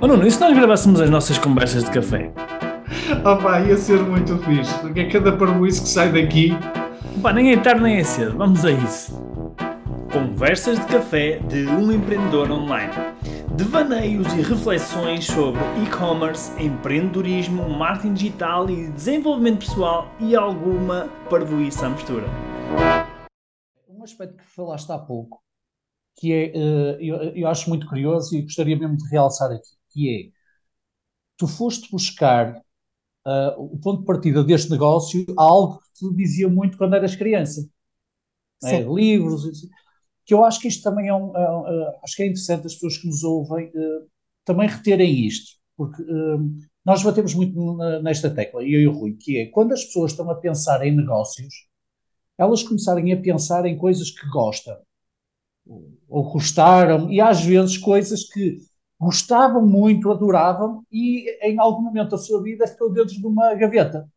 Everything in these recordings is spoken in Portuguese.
Oh Nuno, e se nós gravássemos as nossas conversas de café? Opa, ia ser muito fixe, porque é cada parboice que sai daqui. Pá, nem é tarde nem é cedo, vamos a isso. Conversas de café de um empreendedor online. Devaneios e reflexões sobre e-commerce, empreendedorismo, marketing digital e desenvolvimento pessoal e alguma parvoíça à mistura. Um aspecto que falaste há pouco, que é, eh, eu, eu acho muito curioso e gostaria mesmo de realçar aqui, que é, tu foste buscar uh, o ponto de partida deste negócio a algo que te dizia muito quando eras criança. É? Livros, que eu acho que isto também é um, é, uh, acho que é interessante as pessoas que nos ouvem uh, também reterem isto, porque nós batemos muito nesta tecla, e eu e o Rui, que é quando as pessoas estão a pensar em negócios, elas começarem a pensar em coisas que gostam, ou gostaram, e às vezes coisas que gostavam muito, adoravam e em algum momento da sua vida ficou dentro de uma gaveta.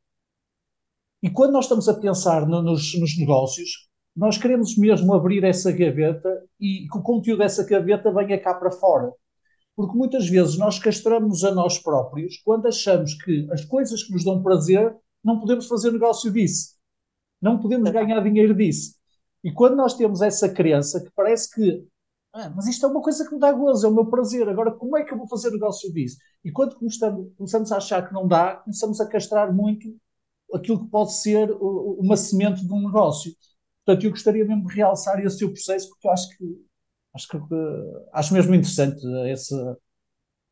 E quando nós estamos a pensar no, nos, nos, negócios, nós queremos mesmo abrir essa gaveta e que o conteúdo dessa gaveta venha cá para fora. Porque muitas vezes nós castramos a nós próprios quando achamos que as coisas que nos dão prazer não podemos fazer negócio disso. Não podemos ganhar dinheiro disso. E quando nós temos essa crença que parece que ah, mas isto é uma coisa que me dá gozo, é o meu prazer. Agora, como é que eu vou fazer negócio disso? E quando começamos, a achar que não dá, começamos a castrar muito aquilo que pode ser uma semente de um negócio. Portanto, eu gostaria mesmo de realçar esse seu processo, porque eu acho que acho, que, acho mesmo interessante esse,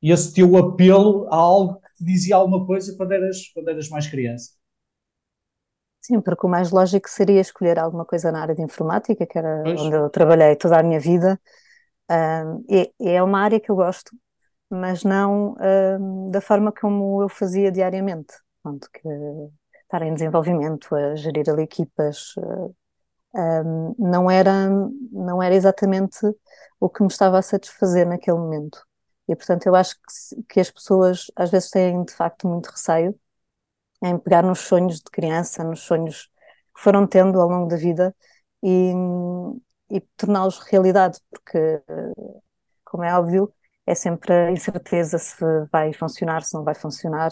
esse teu apelo a algo que te dizia alguma coisa quando eras, quando eras mais criança. Sim, porque o mais lógico seria escolher alguma coisa na área de informática, que era pois. onde eu trabalhei toda a minha vida, um, é, é uma área que eu gosto, mas não um, da forma como eu fazia diariamente. Pronto, que estar em desenvolvimento, a gerir ali equipas, um, não era, não era exatamente o que me estava a satisfazer naquele momento. E, portanto, eu acho que, que as pessoas às vezes têm de facto muito receio em pegar nos sonhos de criança, nos sonhos que foram tendo ao longo da vida e, e torná-los realidade, porque, como é óbvio, é sempre a incerteza se vai funcionar, se não vai funcionar,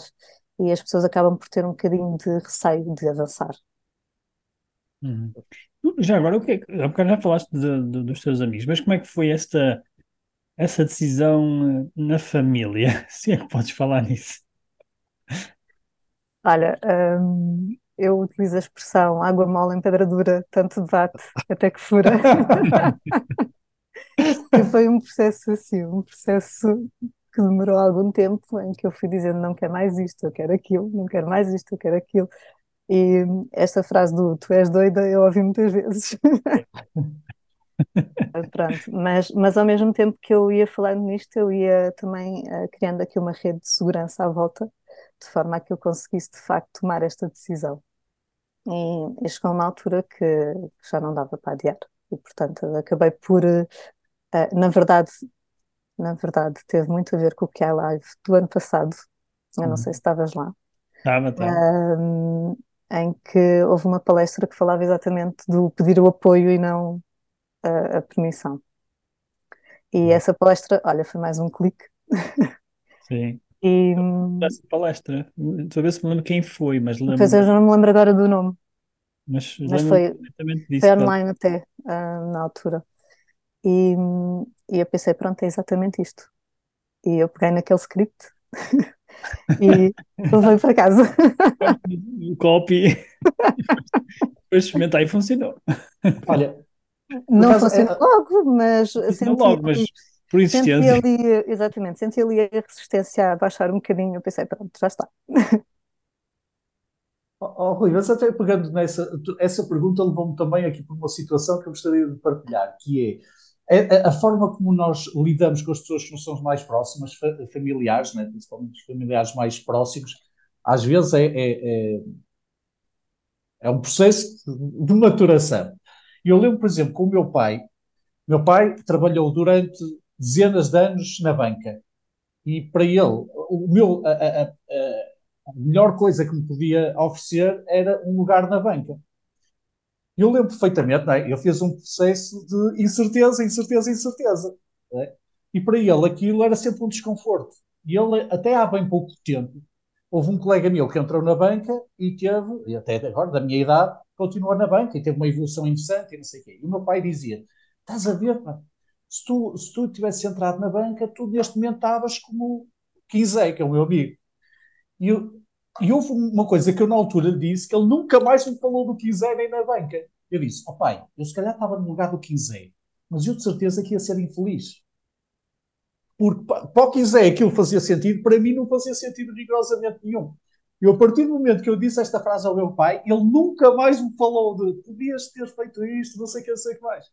e as pessoas acabam por ter um bocadinho de receio de avançar. Uhum. Já agora, o que é que, há bocado já falaste de, de, dos teus amigos, mas como é que foi esta, essa decisão eh, na família? Se é que podes falar nisso. Olha, hum, eu utilizo a expressão água mole em pedra dura, tanto debate até que fura. e foi um processo assim, um processo que demorou algum tempo em que eu fui dizendo não quero mais isto, eu quero aquilo, não quero mais isto, eu quero aquilo. E esta frase do tu és doida eu ouvi muitas vezes. Pronto, mas, mas ao mesmo tempo que eu ia falando nisto, eu ia também uh, criando aqui uma rede de segurança à volta, de forma a que eu conseguisse de facto tomar esta decisão. E, e chegou uma altura que, que já não dava para adiar. E, portanto, acabei por, uh, na verdade, na verdade, teve muito a ver com o que é a live do ano passado. Eu não uhum. sei se estavas lá. Estava, estava. Uh, em que houve uma palestra que falava exatamente do pedir o apoio e não a, a permissão. E uhum. essa palestra, olha, foi mais um clique. Sim. E, essa palestra, estou a ver se me lembro quem foi, mas lembro. Pois eu já não me lembro agora do nome. Mas, mas foi, disso, foi online até uh, na altura. E, e eu pensei, pronto, é exatamente isto. E eu peguei naquele script e levei para casa. O copy. Depois experimentar e funcionou. Olha, não funcionou é... logo, mas senti, logo, mas por existência. Senti ali, exatamente, senti ali a resistência a baixar um bocadinho. Eu pensei, pronto, já está. Oh, Rui, mas até pegando nessa essa pergunta levou-me também aqui para uma situação que eu gostaria de partilhar, que é a, a, forma como nós lidamos com as pessoas que nos são mais próximas, familiares, né, principalmente os familiares mais próximos, às vezes é, é, é, é um processo de maturação. E eu lembro, por exemplo, com o meu pai, meu pai trabalhou durante dezenas de anos na banca. E para ele, o meu, a, a, a, melhor coisa que me podia oferecer era um lugar na banca. Eu lembro perfeitamente, não é? ele fez um processo de incerteza, incerteza, incerteza. É? E para ele aquilo era sempre um desconforto. E ele, até há bem pouco tempo, houve um colega meu que entrou na banca e teve, e até agora, da minha idade, continuou na banca e teve uma evolução interessante e não sei o quê. E o meu pai dizia: Estás a ver, pá, se tu, se tu tivesse entrado na banca, tu neste momento estavas como Quinzé, que é o meu amigo. E, e houve uma coisa que eu na altura disse, que ele nunca mais me falou do Quinzé nem na banca. Eu disse, ó oh, pai, eu se calhar estava no lugar do Quinzé, mas eu de certeza que ia ser infeliz. Porque para o Quinzé aquilo fazia sentido, para mim não fazia sentido rigorosamente nenhum. E a partir do momento que eu disse esta frase ao meu pai, ele nunca mais me falou de podias ter feito isto, não sei o que, não sei o que mais.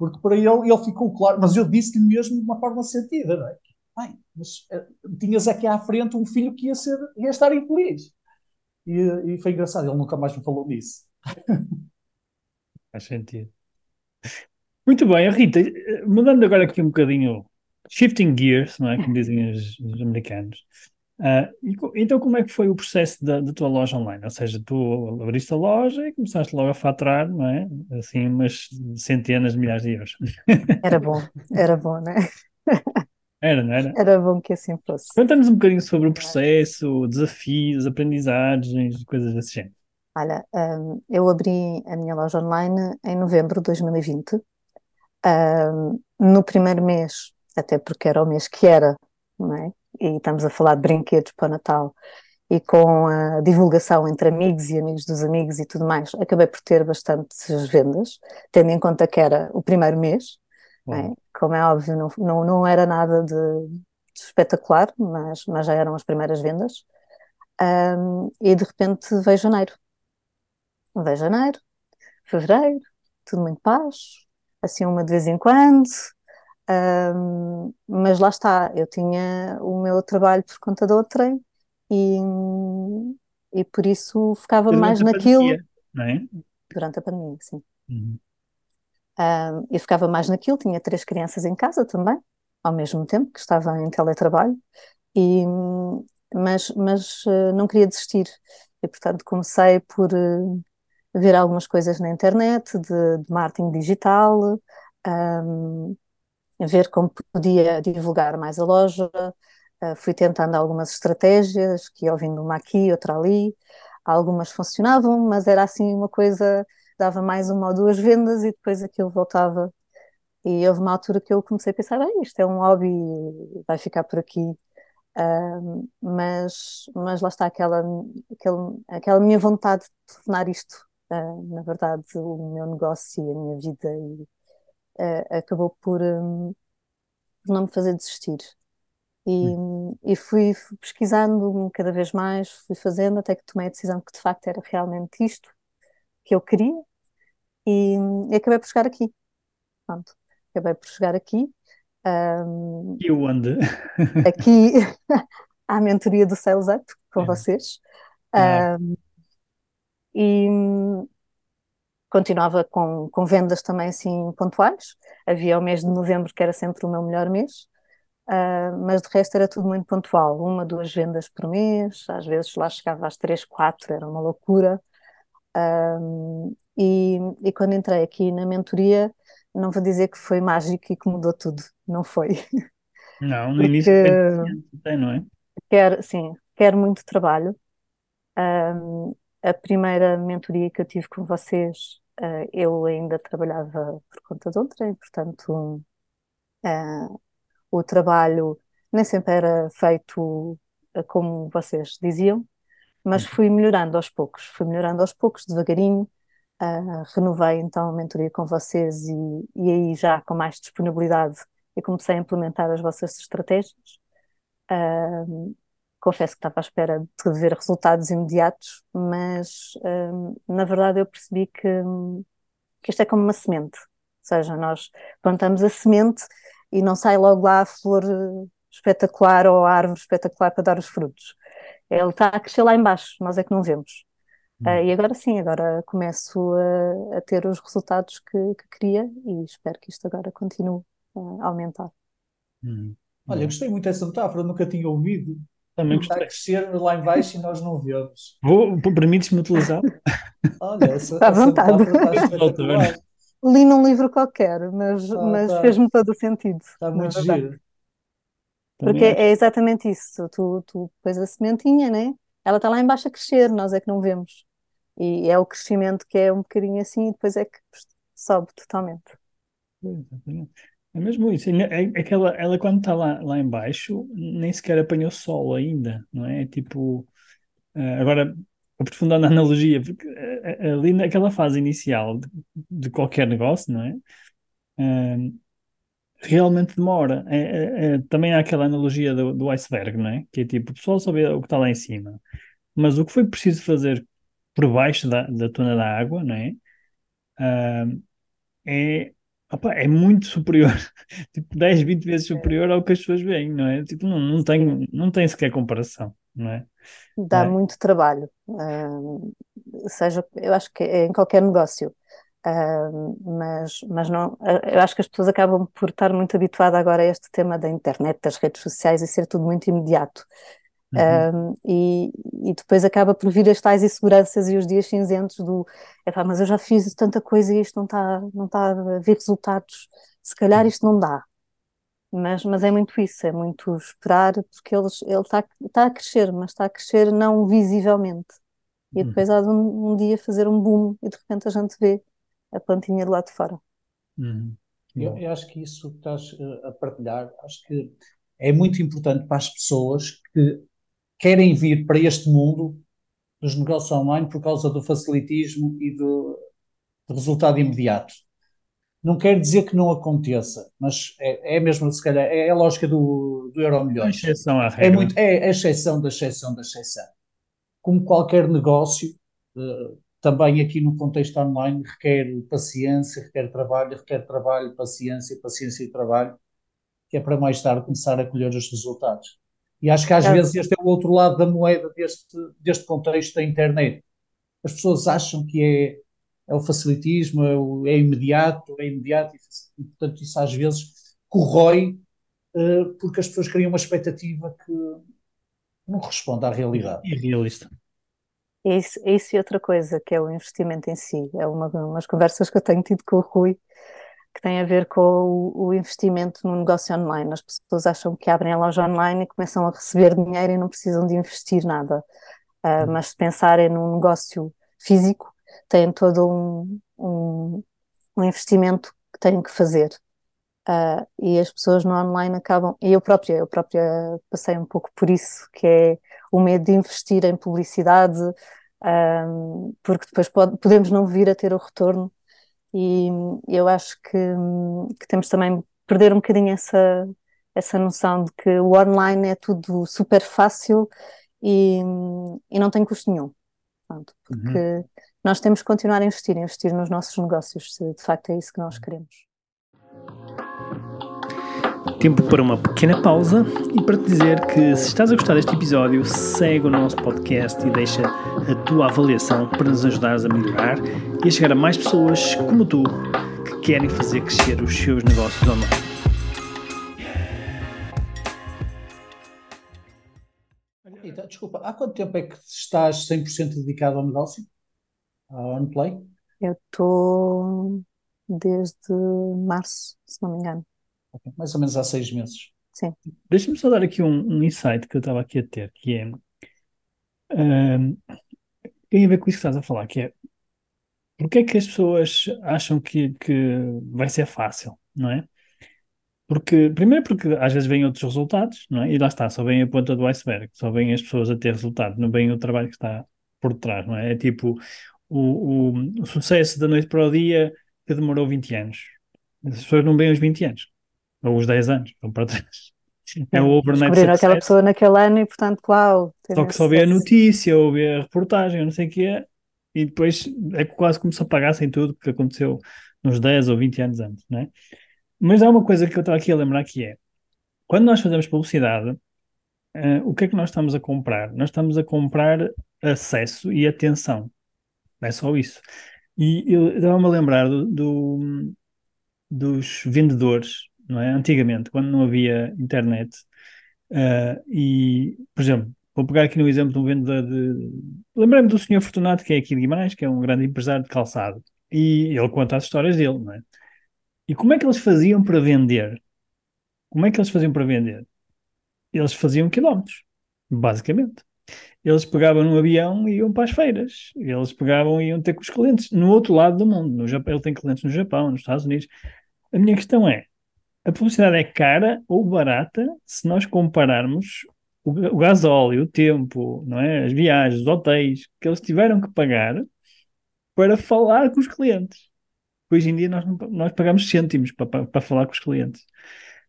Porque para ele, ele ficou claro, mas eu disse-lhe mesmo de uma forma sentida, não é? Pai, mas uh, tinhas aqui à frente um filho que ia, ser, ia estar infeliz. E, e foi engraçado, ele nunca mais me falou nisso. Faz sentido. Muito bem, Rita, mudando agora aqui um bocadinho, shifting gears, não é? Como dizem os, os americanos. Uh, então, como é que foi o processo da, da, tua loja online? Ou seja, tu abriste a loja e começaste logo a faturar, não é? Assim, umas centenas de milhares de euros. Era bom, era bom, não é? Era, não era? Era bom que assim fosse. Conta-nos um bocadinho sobre o processo, desafios, aprendizagens, coisas desse género. Olha, um, eu abri a minha loja online em novembro de 2020. Um, no primeiro mês, até porque era o mês que era, não é? e estamos a falar de brinquedos para Natal, e com a divulgação entre amigos e amigos dos amigos e tudo mais, acabei por ter bastantes vendas, tendo em conta que era o primeiro mês. É? Como é óbvio, não, não, não era nada de, de, espetacular, mas, mas já eram as primeiras vendas. Um, e de repente veio janeiro. Veio janeiro, fevereiro, tudo muito paz, assim uma de vez em quando, um, mas lá está, eu tinha o meu trabalho por conta de outrem e, e por isso ficava Durante mais naquilo. pandemia, não é? Durante a pandemia, sim. Uhum. Um, eu ficava mais naquilo, tinha três crianças em casa também, ao mesmo tempo que estava em teletrabalho, e, mas, mas uh, não queria desistir. E portanto comecei por uh, ver algumas coisas na internet de, de marketing digital. Um, ver como podia divulgar mais a loja. Uh, fui tentando algumas estratégias, que ouvindo uma aqui, outra ali. Algumas funcionavam, mas era assim uma coisa, dava mais uma ou duas vendas e depois aquilo voltava. E houve uma altura que eu comecei a pensar, bem, isto é um hobby, vai ficar por aqui. Uh, mas, mas lá está aquela, aquela, aquela minha vontade de tornar isto, uh, na verdade, o meu negócio e a minha vida e uh, acabou por, um, por, não me fazer desistir. E, hum. e fui pesquisando cada vez mais, fui fazendo até que tomei a decisão que de facto era realmente isto que eu queria e, e acabei por chegar aqui. Pronto, acabei por chegar aqui. Um, e onde? aqui à mentoria do Sales Up com é. vocês. É. E, continuava com, com vendas também assim pontuais. Havia o mês de novembro que era sempre o meu melhor mês, uh, mas de resto era tudo muito pontual. Uma, duas vendas por mês, às vezes lá chegava às três, quatro, era uma loucura. Uh, e, e quando entrei aqui na mentoria, não vou dizer que foi mágico e que mudou tudo, não foi. Não, no início tem, não é? Quer, sim, quer muito trabalho. Um, a primeira mentoria que eu tive com vocês uh, eu ainda trabalhava por conta de outra e, portanto, uh, o trabalho nem sempre era feito uh, como vocês diziam, mas fui melhorando aos poucos, fui melhorando aos poucos, devagarinho. renovei então a mentoria com vocês e, e aí já com mais disponibilidade eu comecei a implementar as vossas estratégias. Uh, confesso que estava à espera de ver resultados imediatos, mas hum, na verdade eu percebi que, que isto é como uma semente, ou seja, nós plantamos a semente e não sai logo lá a flor espetacular ou a árvore espetacular para dar os frutos. Ele está a crescer lá embaixo, nós é que não vemos. Hum. Uh, e agora sim, agora começo a, a ter os resultados que, que, queria e espero que isto agora continue a aumentar. Hum. Olha, gostei muito dessa metáfora, nunca tinha ouvido. Também está a crescer lá embaixo e nós não vemos. Vou, permites-me utilizar? Olha, essa, está à vontade. Li num livro qualquer, mas, ah, mas tá. fez-me todo o sentido. Está muito giro. Porque é, é exatamente isso. Tu, tu pões a sementinha, né? Ela está lá embaixo a crescer, nós é que não vemos. E é o crescimento que é um bocadinho assim e depois é que sobe totalmente. Exatamente. É mesmo isso. É, é que ela, ela quando está lá, lá embaixo, nem sequer apanhou sol ainda, não é? Tipo. Uh, agora, aprofundando a analogia, porque uh, ali naquela fase inicial de, de qualquer negócio, não é? Uh, realmente demora. É, é, é, também há aquela analogia do, do iceberg, não é? Que é tipo, o pessoal só vê o que está lá em cima. Mas o que foi preciso fazer por baixo da, da tona da água, não é? é Opa, é muito superior, tipo 10, 20 vezes superior ao que as pessoas veem, não é? Tipo, não, não, tem, não tem sequer comparação, não é? Dá é. muito trabalho, seja, eu acho que é em qualquer negócio, uh, mas, mas não, eu acho que as pessoas acabam por estar muito habituadas agora a este tema da internet, das redes sociais e ser tudo muito imediato. Uhum. Um, e, e, depois acaba por vir as tais inseguranças e os dias cinzentos do epá, mas eu já fiz tanta coisa e isto não está não tá a ver resultados, se calhar isto não dá. Mas, mas é muito isso, é muito esperar, porque eles, ele está tá a crescer, mas está a crescer não visivelmente. E uhum. depois há de um, um, dia fazer um boom e de repente a gente vê a plantinha do lado de fora. Uhum. Eu, eu, acho que isso que estás eh, a partilhar, acho que é muito importante para as pessoas que querem vir para este mundo dos negócios online por causa do facilitismo e do, do resultado imediato. Não quer dizer que não aconteça, mas é, é mesmo, se calhar, é a lógica do, do euro milhões. A exceção à regra. É, muito, é a exceção da exceção da exceção. Como qualquer negócio, uh, também aqui no contexto online requer paciência, requer trabalho, requer trabalho, paciência, paciência e trabalho, que é para mais tarde começar a colher os resultados. E acho que às é. vezes este é o outro lado da moeda deste, deste contexto da internet. As pessoas acham que é, é o facilitismo, é, o, é imediato, é imediato, e, portanto isso às vezes corrói uh, porque as pessoas criam uma expectativa que não responde à realidade. Irrealista. Isso, isso e outra coisa, que é o investimento em si. É uma, umas conversas que eu tenho tido com o Rui, que tem a ver com o, o, investimento no negócio online. As pessoas acham que abrem a loja online e começam a receber dinheiro e não precisam de investir nada. Uh, mas se pensarem num negócio físico, têm todo um, um, um investimento que têm que fazer. Uh, e as pessoas no online acabam, e eu própria, eu própria passei um pouco por isso, que é o medo de investir em publicidade, um, porque depois pode, podemos não vir a ter o retorno e eu acho que, que temos também perder um bocadinho essa, essa noção de que o online é tudo super fácil e, e não tem custo nenhum. Pronto, porque uhum. nós temos que continuar a investir, investir nos nossos negócios, se de facto é isso que nós queremos. Tempo para uma pequena pausa e para te dizer que se estás a gostar deste episódio, segue o nosso podcast e deixa a tua avaliação para nos ajudares a melhorar e a chegar a mais pessoas como tu que querem fazer crescer os seus negócios online. Então, desculpa, há quanto tempo é que estás 100% dedicado ao negócio? Ao OnPlay? Eu estou desde março, se não me engano. Okay. Mais ou menos há seis meses. Sim. Deixa-me só dar aqui um, um, insight que eu estava aqui a ter, que é. Um, tem a ver com isso que estás a falar, que é. Porquê é que as pessoas acham que, que vai ser fácil, não é? Porque, primeiro porque às vezes vêm outros resultados, não é? E lá está, só vem a ponta do iceberg, só vêm as pessoas a ter resultado, não vem o trabalho que está por trás, não é? É tipo o, o, o sucesso da noite para o dia que demorou 20 anos. As pessoas não veem os 20 anos ou os 10 anos, vão para trás. É o overnight Descobriram aquela pessoa naquele ano e, portanto, uau. Só que só vê a notícia ou vê a reportagem, ou não sei o que é, e depois é quase como se apagassem tudo que aconteceu nos 10 ou 20 anos antes, não é? Mas há uma coisa que eu estava aqui a lembrar que é, quando nós fazemos publicidade, uh, o que é que nós estamos a comprar? Nós estamos a comprar acesso e atenção. É só isso. E eu estava-me a lembrar do, do, dos vendedores não é? Antigamente, quando não havia internet, uh, e, por exemplo, vou pegar aqui no exemplo de um vendedor de. Lembrei-me do senhor Fortunato, que é aqui de Guimarães, que é um grande empresário de calçado, e ele conta as histórias dele, não é? E como é que eles faziam para vender? Como é que eles faziam para vender? eles faziam quilómetros, basicamente. Eles pegavam no avião e iam para as feiras. Eles pegavam e iam ter com os clientes no outro lado do mundo. No Japão, ele tem clientes no Japão, nos Estados Unidos. A minha questão é: a publicidade é cara ou barata se nós compararmos o, o gasóleo, o tempo, não é? as viagens, os hotéis que eles tiveram que pagar para falar com os clientes. Hoje em dia nós, nós pagamos cêntimos para, para, para falar com os clientes.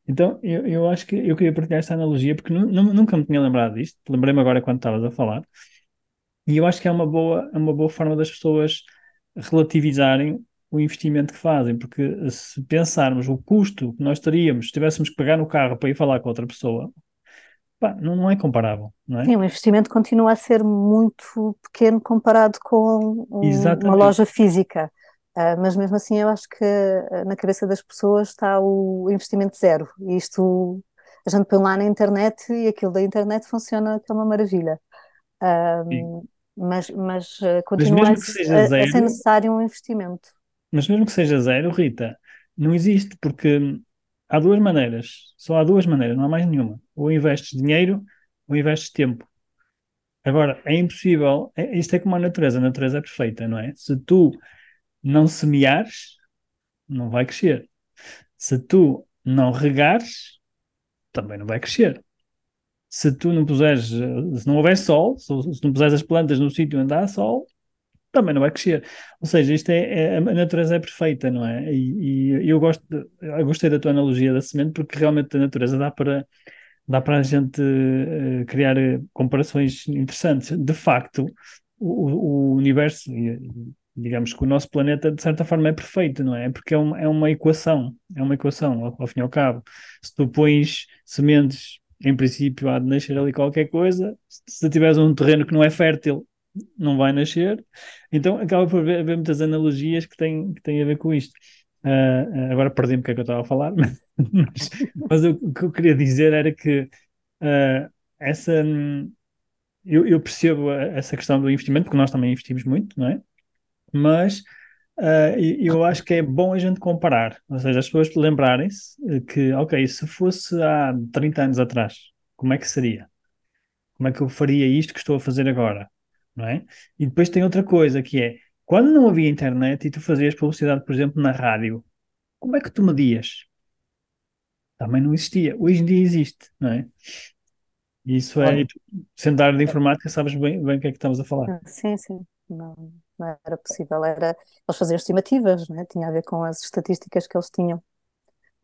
Então, eu, eu acho que eu queria partilhar esta analogia porque nunca me tinha lembrado disto. Lembrei-me agora quando estavas a falar. E eu acho que é uma boa, é uma boa forma das pessoas relativizarem o investimento que fazem, porque se pensarmos o custo que nós teríamos se tivéssemos que pegar no carro para ir falar com outra pessoa, pá, não, não é comparável, não é? Sim, o investimento continua a ser muito pequeno comparado com um, uma loja física. Uh, mas mesmo assim eu acho que uh, na cabeça das pessoas está o investimento zero. E isto a gente põe lá na internet e aquilo da internet funciona que é uma maravilha. Uh, mas mas continua mas a, a ser necessário um investimento. Mas mesmo que seja zero, Rita, não existe, porque há duas maneiras, só há duas maneiras, não há mais nenhuma. Ou investes dinheiro ou investes tempo. Agora, é impossível, é, isto é como a natureza, a natureza é perfeita, não é? Se tu não semeares, não vai crescer. Se tu não regares, também não vai crescer. Se tu não puseres, se não houver sol, se não puseres as plantas no sítio onde há sol, também não vai crescer. Ou seja, isto é, é a natureza é perfeita, não é? E, e eu gosto, de, eu gostei da tua analogia da semente porque realmente a natureza dá para dá para a gente uh, criar comparações interessantes. De facto, o, o universo, digamos que o nosso planeta de certa forma é perfeito, não é? Porque é uma, é uma equação, é uma equação ao, ao fim e ao cabo. Se tu pões sementes, em princípio há de nascer ali qualquer coisa, se tiveres um terreno que não é fértil, não vai nascer, então acaba por haver, haver muitas analogias que têm, que têm a ver com isto. Uh, agora perdi-me o que é que eu estava a falar, mas, mas o, que eu queria dizer era que uh, essa eu, eu, percebo essa questão do investimento, porque nós também investimos muito, não é? mas uh, eu acho que é bom a gente comparar, ou seja, as pessoas lembrarem-se que, ok, se fosse há 30 anos atrás, como é que seria? Como é que eu faria isto que estou a fazer agora? Não é? E depois tem outra coisa que é, quando não havia internet e tu fazias publicidade, por exemplo, na rádio, como é que tu medias? Também não existia. Hoje em dia existe, não é? Isso é, sendo da área de informática, sabes bem, bem o que é que estamos a falar. Sim, sim. Não, não era possível, era eles faziam estimativas, né? tinha a ver com as estatísticas que eles tinham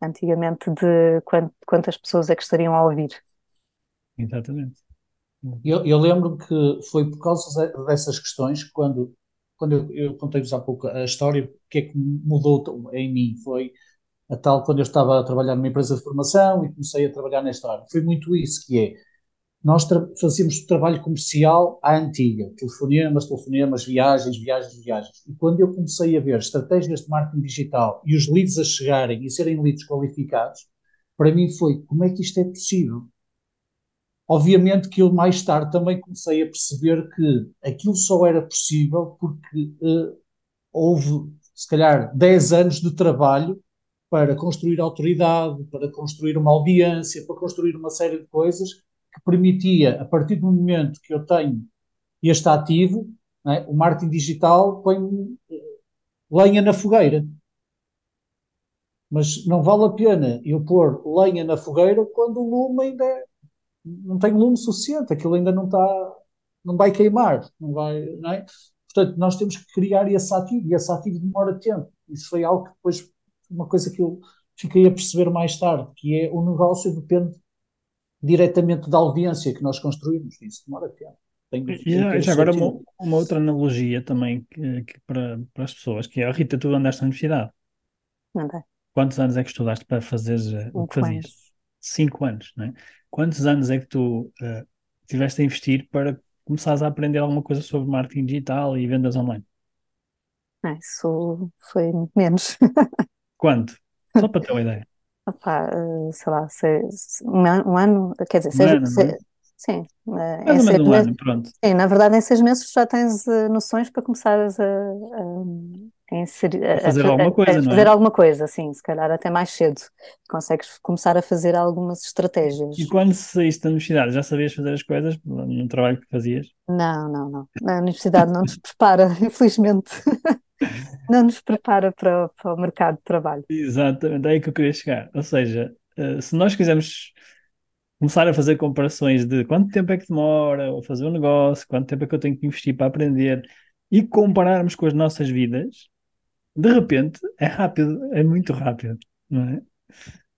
antigamente de quantas pessoas é que estariam a ouvir. Exatamente. Eu, eu lembro que foi por causa dessas questões que quando, quando eu, eu contei-vos há pouco a história, o que é que mudou em mim foi a tal quando eu estava a trabalhar numa empresa de formação e comecei a trabalhar nesta área. Foi muito isso que é, nós fazíamos trabalho comercial à antiga, telefonemas, telefonemas, viagens, viagens, viagens. E quando eu comecei a ver estratégias de marketing digital e os leads a chegarem e serem leads qualificados, para mim foi como é que isto é possível? Obviamente que eu mais tarde também comecei a perceber que aquilo só era possível porque uh, houve, se calhar, 10 anos de trabalho para construir autoridade, para construir uma audiência, para construir uma série de coisas que permitia, a partir do momento que eu tenho este ativo, é? o marketing digital põe eh, lenha na fogueira. Mas não vale a pena eu pôr lenha na fogueira quando o lume ainda é, não tem lume suficiente, aquilo ainda não está, não vai queimar, não vai, não é? Portanto, nós temos que criar esse ativo, e esse ativo demora tempo. Isso foi algo que depois, uma coisa que eu fiquei a perceber mais tarde, que é o negócio depende diretamente da audiência que nós construímos. Isso demora tempo. e já agora uma, uma, outra analogia também que, que para, para, as pessoas, que é a Rita, tu andaste na universidade. Andei. Quantos anos é que estudaste para fazer o que fazias? Cinco anos, não é? Quantos anos é que tu uh, tiveste a investir para começares a aprender alguma coisa sobre marketing digital e vendas online? Ah, isso foi menos. Quanto? Só para ter uma ideia. Opa, eh, sei lá, seis, um, ano, quer dizer, seis, ano, seis, é? sim, eh, Mais ou menos um ano, pronto. Sim, na verdade, em seis meses já tens noções para começares a, a, inserir, a fazer a, alguma coisa, a, não fazer é? alguma coisa, sim, se calhar até mais cedo. Consegues começar a fazer algumas estratégias. E quando saíste da universidade, já sabias fazer as coisas no trabalho que fazias? Não, não, não. A universidade não nos prepara, infelizmente. Não nos prepara para, para o mercado de trabalho. Exatamente, é aí que eu queria chegar. Ou seja, eh, se nós quisermos começar a fazer comparações de quanto tempo é que demora a fazer um negócio, quanto tempo é que eu tenho que investir para aprender e compararmos com as nossas vidas, de repente é rápido, é muito rápido, não é?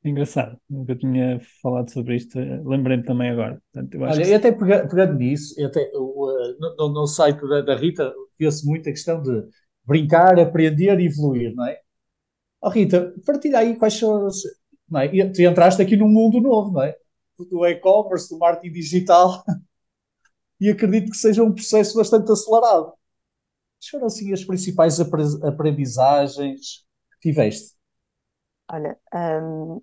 Engraçado, nunca tinha falado sobre isto, lembrei-me também agora. Portanto, Olha, que... e até pegando nisso, até, no, no, site da, da Rita, vê-se muito a questão de brincar, aprender e evoluir, não é? Oh, Rita, partilha aí quais são os. Não é? Tu entraste aqui num mundo novo, não é? Do e-commerce, do marketing digital, e acredito que seja um processo bastante acelerado. Quais foram assim as principais aprendizagens que tiveste? Olha, hum,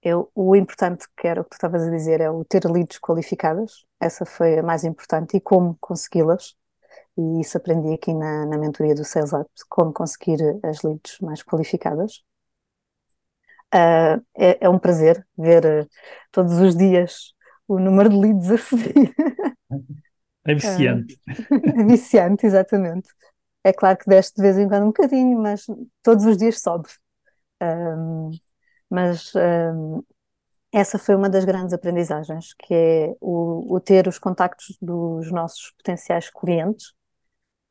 eu, o importante que era o que tu estavas a dizer é o ter leads qualificadas, essa foi a mais importante, e como consegui-las, e isso aprendi aqui na, na mentoria do Sales Up, como conseguir as leads mais qualificadas. Uh, é, é, um prazer ver uh, todos os dias o número de leads a subir. É viciante. Uh, é viciante, exatamente. É claro que desce de vez em quando um bocadinho, mas todos os dias sobe. Um, mas um, essa foi uma das grandes aprendizagens, que é o, o ter os contactos dos nossos potenciais clientes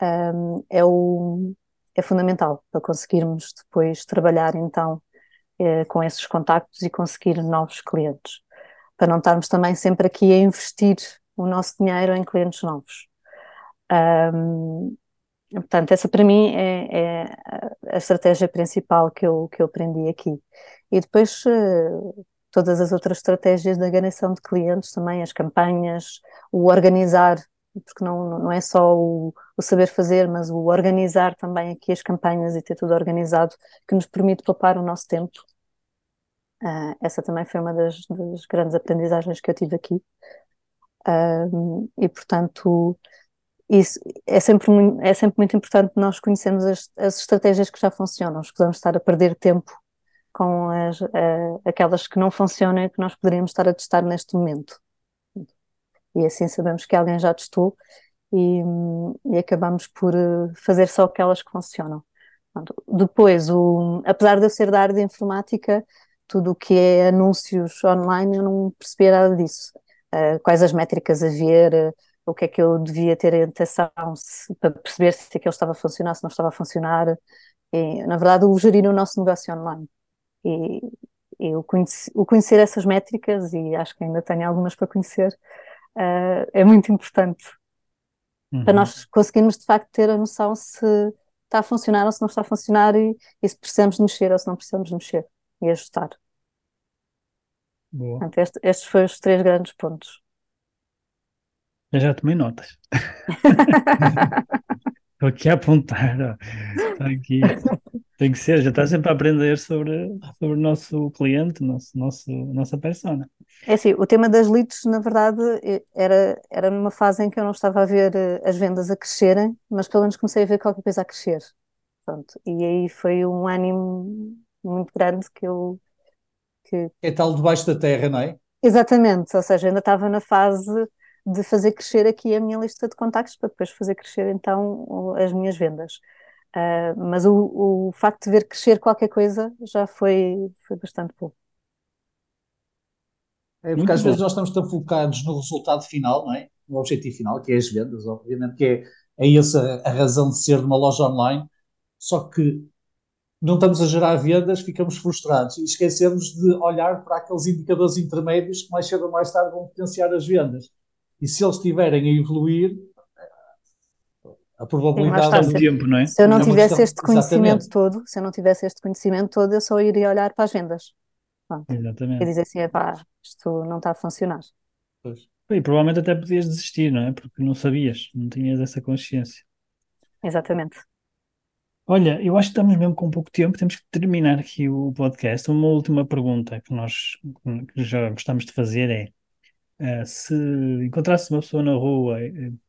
um, é, o, é fundamental para conseguirmos depois trabalhar então eh, com esses contactos e conseguir novos clientes, para não estarmos também sempre aqui a investir o nosso dinheiro em clientes novos. Um, Portanto, essa para mim é, é, a estratégia principal que eu, que eu aprendi aqui. E depois uh, todas as outras estratégias da ganhação de clientes também, as campanhas, o organizar, porque não, não é só o, o, saber fazer, mas o organizar também aqui as campanhas e ter tudo organizado, que nos permite poupar o nosso tempo. Uh, essa também foi uma das, das, grandes aprendizagens que eu tive aqui. E, portanto, isso é sempre, é sempre muito importante nós conhecermos as, as estratégias que já funcionam, escusamos estar a perder tempo com as, uh, aquelas que não funcionam e que nós poderíamos estar a testar neste momento. E assim sabemos que alguém já testou e, e acabamos por eh, fazer só aquelas que funcionam. Depois, o, apesar de eu ser da área de informática, tudo o que é anúncios online eu não percebia nada disso. Uh, quais as métricas a ver, o que é que eu devia ter em atenção se, para perceber se aquilo estava a funcionar, se não estava a funcionar. E, na verdade, o gerir o nosso negócio online. E, e o, conheci, o, conhecer essas métricas, e acho que ainda tenho algumas para conhecer, uh, é muito importante uhum. para nós conseguirmos de facto ter a noção se está a funcionar ou se não está a funcionar e, e se precisamos mexer ou se não precisamos mexer e ajustar. Boa. Portanto, este, estes foram os três grandes pontos. Eu já tomei notas. Estou aqui a apontar. Está aqui. Tem que ser, já está sempre a aprender sobre, sobre o nosso cliente, nosso, nosso, nossa persona. É assim, o tema das leads, na verdade, era, era numa fase em que eu não estava a ver eh, as vendas a crescerem, mas pelo menos comecei a ver qualquer coisa a crescer. Pronto. E aí foi um ânimo muito grande que eu. Que... É tal debaixo da terra, não é? Exatamente, ou seja, ainda estava na fase de fazer crescer aqui a minha lista de contactos para depois fazer crescer então as minhas vendas. Uh, mas o, o facto de ver crescer qualquer coisa já foi, foi bastante bom. É porque Muito às vezes nós estamos tão focados no resultado final, não é? No objetivo final, que é as vendas, obviamente que é, é essa a razão de ser de uma loja online, só que não estamos a gerar vendas, ficamos frustrados e esquecemos de olhar para aqueles indicadores intermédios que mais cedo ou mais tarde vão potenciar as vendas. E se eles estiverem a evoluir, a probabilidade Sim, tempo, não é? Se eu não, tivesse questão, este conhecimento exatamente. todo, se eu não tivesse este conhecimento todo, eu só iria olhar para as vendas. Pronto. Exatamente. E dizer assim, pá, isto não está a funcionar. Pois. E provavelmente até podias desistir, não é? Porque não sabias, não tinhas essa consciência. Exatamente. Olha, eu acho que estamos mesmo com pouco tempo, temos que terminar aqui o podcast. Uma última pergunta que nós que já gostamos de fazer é Uh, se encontrasse uma pessoa na rua uh,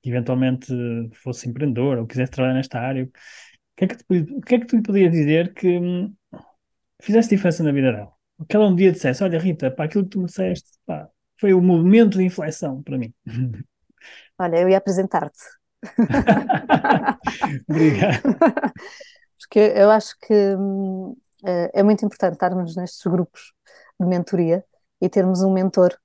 que eventualmente fosse empreendedor ou quisesse trabalhar nesta área, o que é que, tu, o que, é que tu podias dizer que hum, fizesse diferença na vida dela? Que ela um dia dissesse, olha Rita, para aquilo que tu me disseste, pá, foi o momento de inflexão para mim. Olha, eu ia apresentar-te. Obrigado. Porque eu acho que hum, é, é muito importante estarmos nestes grupos de mentoria e termos um mentor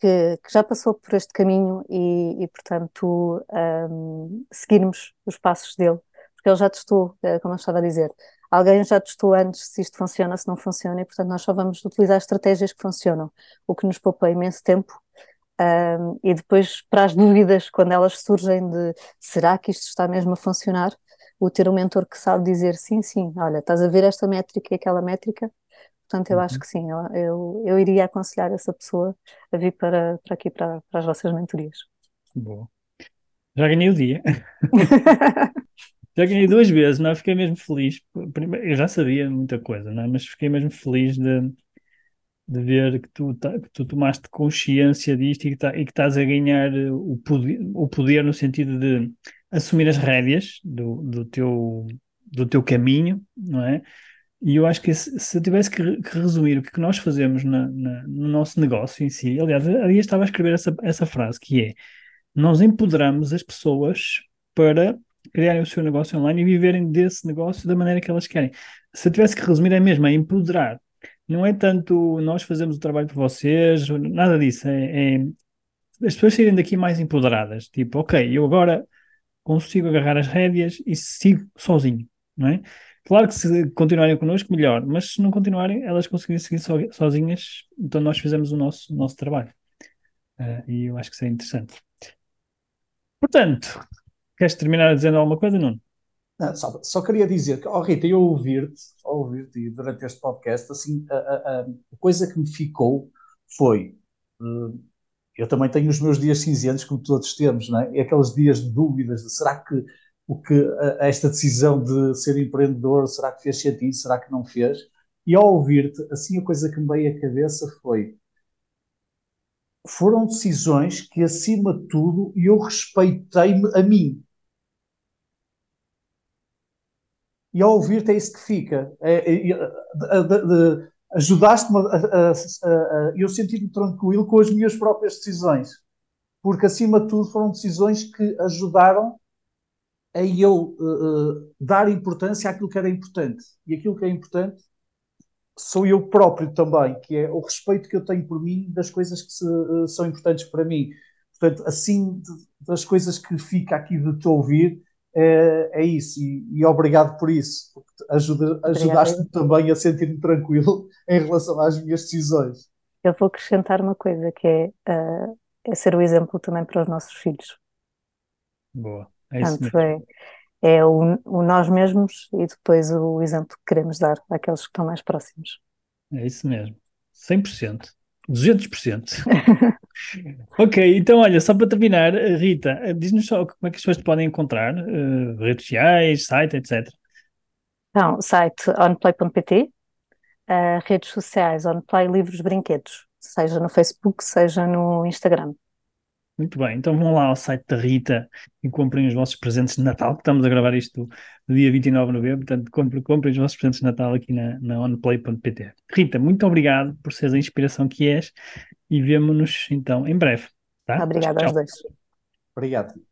que, que já passou por este caminho e, e portanto, um, seguirmos os passos dele, porque ele já testou, eh, como eu estava a dizer, alguém já testou antes se isto funciona, se não funciona, e portanto nós só vamos utilizar estratégias que funcionam, o que nos poupa imenso tempo. Um, e depois, para as dúvidas, quando elas surgem de será que isto está mesmo a funcionar, o ter um mentor que sabe dizer sim, sim, olha, estás a ver esta métrica e aquela métrica, Portanto, eu uhum. acho que sim, eu, eu, eu, iria aconselhar essa pessoa a vir para, para aqui, para, para as vossas mentorias. Boa. Já ganhei o dia. já ganhei duas vezes, não? É? Fiquei mesmo feliz. Primeiro, eu já sabia muita coisa, não é? mas fiquei mesmo feliz de, de ver que tu, que tu tomaste consciência disto e que, tá, e que estás a ganhar o poder, o poder no sentido de assumir as rédeas do, do, teu, do teu caminho, não é? E eu acho que se, se eu tivesse que, que, resumir o que nós fazemos na, na, no nosso negócio em si, aliás, ali estava a escrever essa, essa frase, que é nós empoderamos as pessoas para criarem o seu negócio online e viverem desse negócio da maneira que elas querem. Se eu tivesse que resumir, é mesmo, é empoderar. Não é tanto nós fazemos o trabalho por vocês, nada disso. É, é as pessoas saírem daqui mais empoderadas. Tipo, ok, eu agora consigo agarrar as rédeas e sigo sozinho, não é? Claro que se continuarem connosco, melhor, mas se não continuarem, elas conseguirem seguir so, sozinhas, então nós fizemos o nosso, nosso trabalho. Uh, e eu acho que isso é interessante. Portanto, queres terminar dizendo alguma coisa, Nuno? Não, só, só, queria dizer que, oh Rita, eu ouvir-te, ouvir-te durante este podcast, assim, a, a, a, coisa que me ficou foi, uh, eu também tenho os meus dias cinzentos, como todos temos, não é? E aqueles dias de dúvidas, de será que o que esta decisão de ser empreendedor, será que fez sentido, será que não fez? E ao ouvir-te, assim a coisa que me veio à cabeça foi foram decisões que, acima de tudo, eu respeitei-me a mim. E ao ouvir-te é isso que fica. É, é, Ajudaste-me a, a, a, a, eu sentir-me tranquilo com as minhas próprias decisões. Porque, acima de tudo, foram decisões que ajudaram a eu uh, dar importância àquilo que era importante. E aquilo que é importante sou eu próprio também, que é o respeito que eu tenho por mim das coisas que se, uh, são importantes para mim. Portanto, assim, de, das coisas que fica aqui de te ouvir, é, é isso. E, e, obrigado por isso, porque ajuda, ajudaste-me também a sentir-me tranquilo em relação às minhas decisões. Eu vou acrescentar uma coisa, que é, uh, é ser o exemplo também para os nossos filhos. Boa. É isso Portanto, mesmo. é, é o, o nós mesmos e depois o exemplo que queremos dar àqueles que estão mais próximos. É isso mesmo. 100%. 200%. ok, então olha, só para terminar, Rita, diz-nos só como é que as pessoas te podem encontrar, uh, redes sociais, site, etc. Então, site onplay.pt, uh, eh, redes sociais onplay livros brinquedos, seja no Facebook, seja no Instagram. Muito bem, então vão lá ao site da Rita e comprem os vossos presentes de Natal, que estamos a gravar isto no dia 29 de novembro, portanto comprem, comprem os vossos presentes de Natal aqui na, na onplay.pt. Rita, muito obrigado por seres a inspiração que és e vemo-nos então em breve. Tá? Obrigada aos dois. Obrigado.